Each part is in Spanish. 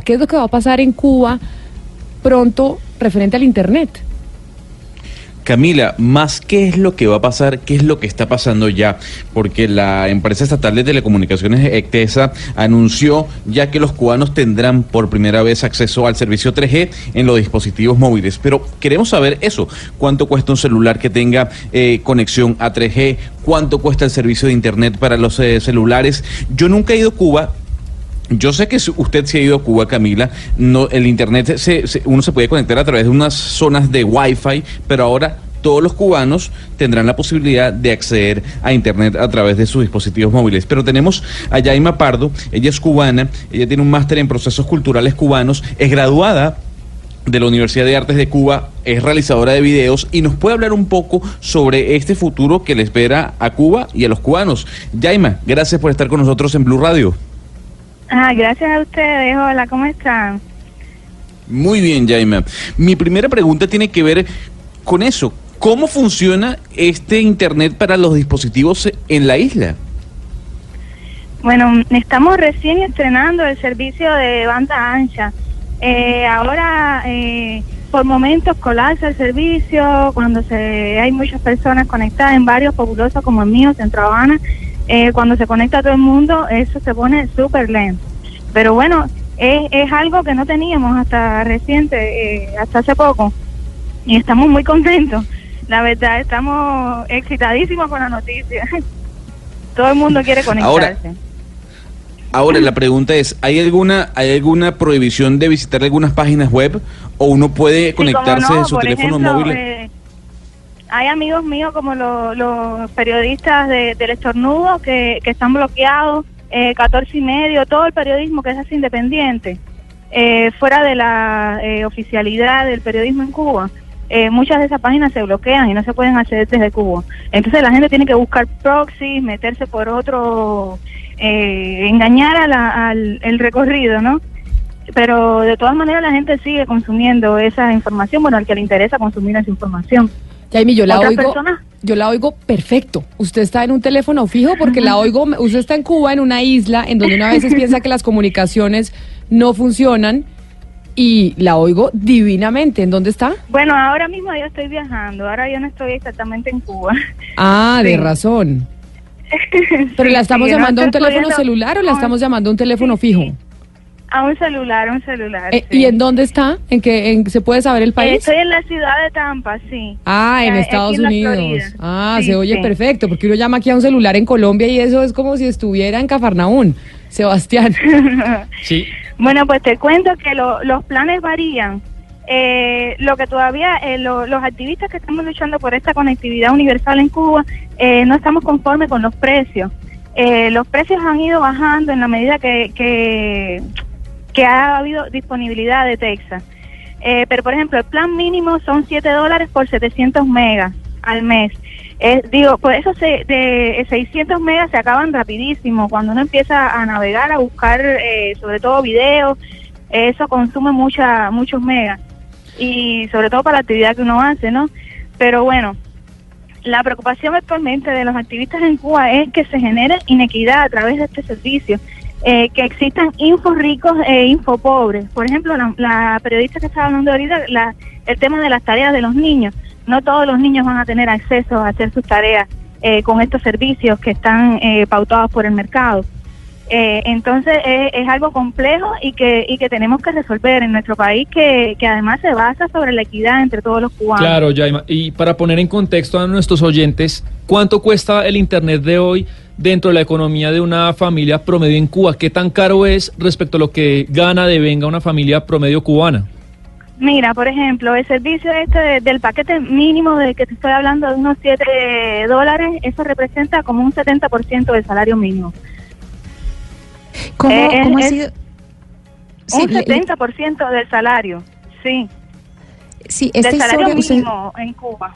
¿Qué es lo que va a pasar en Cuba pronto referente al Internet? Camila, más qué es lo que va a pasar, qué es lo que está pasando ya, porque la empresa estatal de telecomunicaciones ECTESA anunció ya que los cubanos tendrán por primera vez acceso al servicio 3G en los dispositivos móviles. Pero queremos saber eso, cuánto cuesta un celular que tenga eh, conexión a 3G, cuánto cuesta el servicio de Internet para los eh, celulares. Yo nunca he ido a Cuba, yo sé que usted se ha ido a Cuba, Camila. No, el internet se, uno se puede conectar a través de unas zonas de Wi-Fi, pero ahora todos los cubanos tendrán la posibilidad de acceder a internet a través de sus dispositivos móviles. Pero tenemos a Yaima Pardo, ella es cubana, ella tiene un máster en procesos culturales cubanos, es graduada de la Universidad de Artes de Cuba, es realizadora de videos y nos puede hablar un poco sobre este futuro que le espera a Cuba y a los cubanos. Yaima, gracias por estar con nosotros en Blue Radio. Ah, gracias a ustedes. Hola, ¿cómo están? Muy bien, Jaime. Mi primera pregunta tiene que ver con eso. ¿Cómo funciona este Internet para los dispositivos en la isla? Bueno, estamos recién estrenando el servicio de banda ancha. Eh, ahora, eh, por momentos colapsa el servicio, cuando se hay muchas personas conectadas en varios populosos como el mío, Centro Habana, eh, cuando se conecta todo el mundo, eso se pone súper lento. Pero bueno, es, es algo que no teníamos hasta reciente, eh, hasta hace poco, y estamos muy contentos. La verdad, estamos excitadísimos con la noticia. todo el mundo quiere conectarse. Ahora, la pregunta es, ¿hay alguna hay alguna prohibición de visitar algunas páginas web o uno puede conectarse en su teléfono móvil? Eh, hay amigos míos como los periodistas de, del estornudo que, que están bloqueados, eh, 14 y medio, todo el periodismo que es así independiente, eh, fuera de la eh, oficialidad del periodismo en Cuba. Eh, muchas de esas páginas se bloquean y no se pueden acceder desde Cuba. Entonces la gente tiene que buscar proxies, meterse por otro, engañar al el recorrido, ¿no? Pero de todas maneras la gente sigue consumiendo esa información, bueno, al que le interesa consumir esa información. Jaime, yo la oigo, yo la oigo perfecto. Usted está en un teléfono fijo porque la oigo, usted está en Cuba, en una isla, en donde una veces piensa que las comunicaciones no funcionan y la oigo divinamente. ¿En dónde está? Bueno, ahora mismo yo estoy viajando, ahora yo no estoy exactamente en Cuba. Ah, de razón. ¿Pero la estamos llamando a un teléfono celular o la estamos llamando a un teléfono fijo? A un celular, a un celular. Eh, ¿Y en dónde está? ¿En qué se puede saber el país? Estoy en la ciudad de Tampa, sí. Ah, en Estados Unidos. Ah, se oye perfecto, porque uno llama aquí a un celular en Colombia y eso es como si estuviera en Cafarnaún. Sebastián. sí. Bueno, pues te cuento que los planes varían. Eh, lo que todavía eh, los activistas que estamos luchando por esta conectividad universal en Cuba no estamos conformes con los precios. los precios han ido bajando en la medida que, que que ha habido disponibilidad de Texas. Eh, pero, por ejemplo, el plan mínimo son 7 dólares por 700 megas al mes. Digo, pues esos de 600 megas se acaban rapidísimo. Cuando uno empieza a navegar, a buscar eh, sobre todo videos, eso consume mucha, muchos megas. Y sobre todo para la actividad que uno hace, ¿no? Pero bueno, la preocupación actualmente de los activistas en Cuba es que se genere inequidad a través de este servicio eh, que existan info ricos e info pobres. Por ejemplo, la, periodista que estaba hablando ahorita, la, el tema de las tareas de los niños. No todos los niños van a tener acceso a hacer sus tareas eh, con estos servicios que están eh, pautados por el mercado. entonces es, algo complejo y que, y que tenemos que resolver en nuestro país que, que además se basa sobre la equidad entre todos los cubanos. Claro. Y para poner en contexto a nuestros oyentes, ¿cuánto cuesta el Internet de hoy? dentro de la economía de una familia promedio en Cuba? ¿Qué tan caro es respecto a lo que gana de venga una familia promedio cubana? Mira, por ejemplo, el servicio este del paquete mínimo de que te estoy hablando de unos 7 dólares, eso representa como un 70% del salario mínimo. ¿Cómo, eh, ha sido? un 70% del salario, sí. Sí, esta del salario mínimo en Cuba.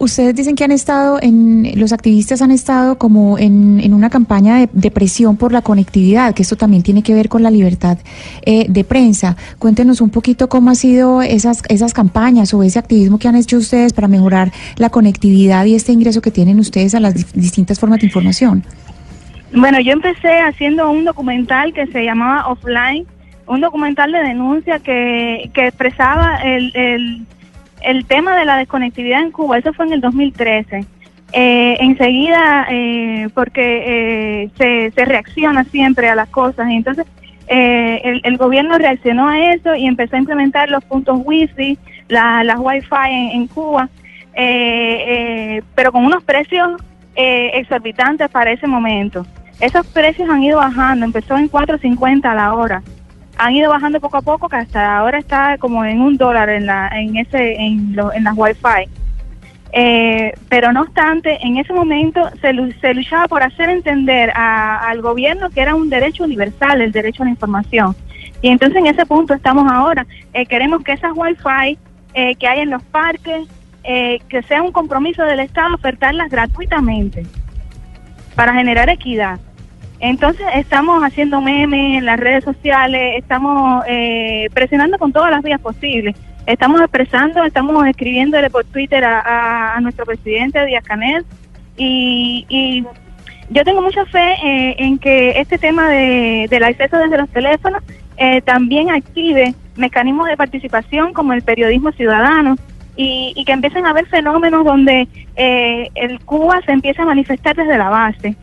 Ustedes dicen que han estado, en, los activistas han estado como en, en una campaña de, presión por la conectividad, que esto también tiene que ver con la libertad eh, de prensa. Cuéntenos un poquito cómo han sido esas, esas campañas o ese activismo que han hecho ustedes para mejorar la conectividad y este ingreso que tienen ustedes a las distintas formas de información. Bueno, yo empecé haciendo un documental que se llamaba Offline, un documental de denuncia que, que expresaba el, el el tema de la desconectividad en Cuba, eso fue en el 2013. Eh, enseguida, eh, porque eh, se, se, reacciona siempre a las cosas, entonces el, el, gobierno reaccionó a eso y empezó a implementar los puntos wifi, la, las wifi en, en Cuba, pero con unos precios exorbitantes para ese momento. Esos precios han ido bajando, empezó en 4.50 a la hora han ido bajando poco a poco, que hasta ahora está como en un dólar en la, en ese, en, en las Wi-Fi. Eh, pero no obstante, en ese momento se, se luchaba por hacer entender al gobierno que era un derecho universal, el derecho a la información. Y entonces en ese punto estamos ahora. Eh, queremos que esas Wi-Fi eh, que hay en los parques, que sea un compromiso del Estado ofertarlas gratuitamente para generar equidad. Entonces estamos haciendo memes en las redes sociales, estamos eh, presionando con todas las vías posibles. Estamos expresando, estamos escribiéndole por Twitter a, nuestro presidente Díaz Canel y, yo tengo mucha fe eh, en que este tema de, del acceso desde los teléfonos eh, también active mecanismos de participación como el periodismo ciudadano y, y que empiecen a haber fenómenos donde el Cuba se empieza a manifestar desde la base.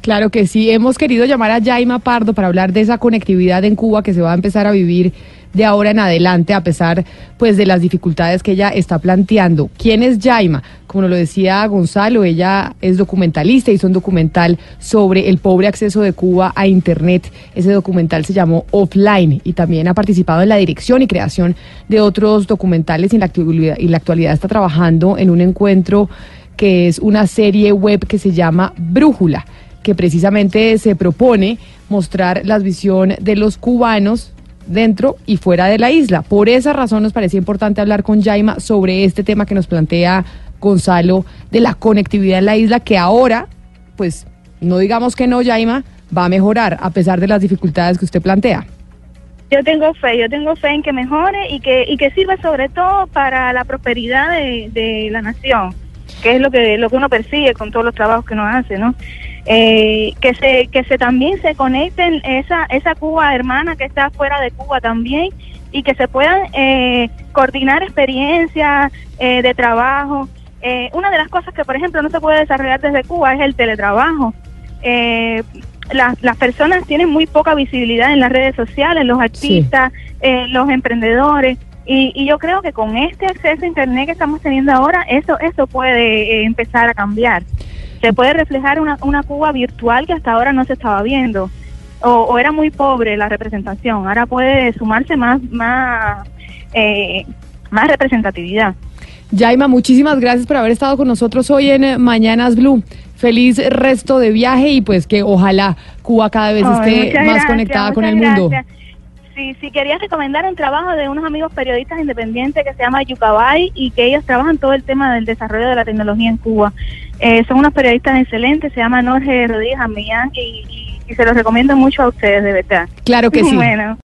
Claro que sí, hemos querido llamar a Jaima Pardo para hablar de esa conectividad en Cuba que se va a empezar a vivir de ahora en adelante a pesar pues de las dificultades que ella está planteando. ¿Quién es Jaima? Como lo decía Gonzalo, ella es documentalista, hizo un documental sobre el pobre acceso de Cuba a internet. Ese documental se llamó Offline y también ha participado en la dirección y creación de otros documentales y en la actualidad, y la actualidad está trabajando en un encuentro que es una serie web que se llama Brújula que precisamente se propone mostrar la visión de los cubanos dentro y fuera de la isla. Por esa razón nos parecía importante hablar con Jaima sobre este tema que nos plantea Gonzalo de la conectividad en la isla, que ahora, pues no digamos que no, Jaima, va a mejorar a pesar de las dificultades que usted plantea. Yo tengo fe, yo tengo fe en que mejore y que, y que sirva sobre todo para la prosperidad de, de la nación, que es lo que, lo que uno persigue con todos los trabajos que uno hace, ¿no? Eh, que se que se también se conecten esa esa Cuba hermana que está fuera de Cuba también y que se puedan eh, coordinar experiencias eh, de trabajo. Eh, una de las cosas que, por ejemplo, no se puede desarrollar desde Cuba es el teletrabajo. Las, las, personas tienen muy poca visibilidad en las redes sociales, los artistas, los emprendedores. Y, y, yo creo que con este acceso a Internet que estamos teniendo ahora, eso, eso puede empezar a cambiar se puede reflejar una, una Cuba virtual que hasta ahora no se estaba viendo. O, era muy pobre la representación, ahora puede sumarse más, más, eh, más representatividad. Yaima, muchísimas gracias por haber estado con nosotros hoy en eh, Mañanas Blue. Feliz resto de viaje y pues que ojalá Cuba cada vez esté más conectada con el mundo. Si, si querías recomendar un trabajo de unos amigos periodistas independientes que se llama Yucabay y que ellos trabajan todo el tema del desarrollo de la tecnología en Cuba. Eh, son unos periodistas excelentes, se llaman Jorge Rodríguez Amillán y, y, y se los recomiendo mucho a ustedes, de verdad. Claro que sí. bueno.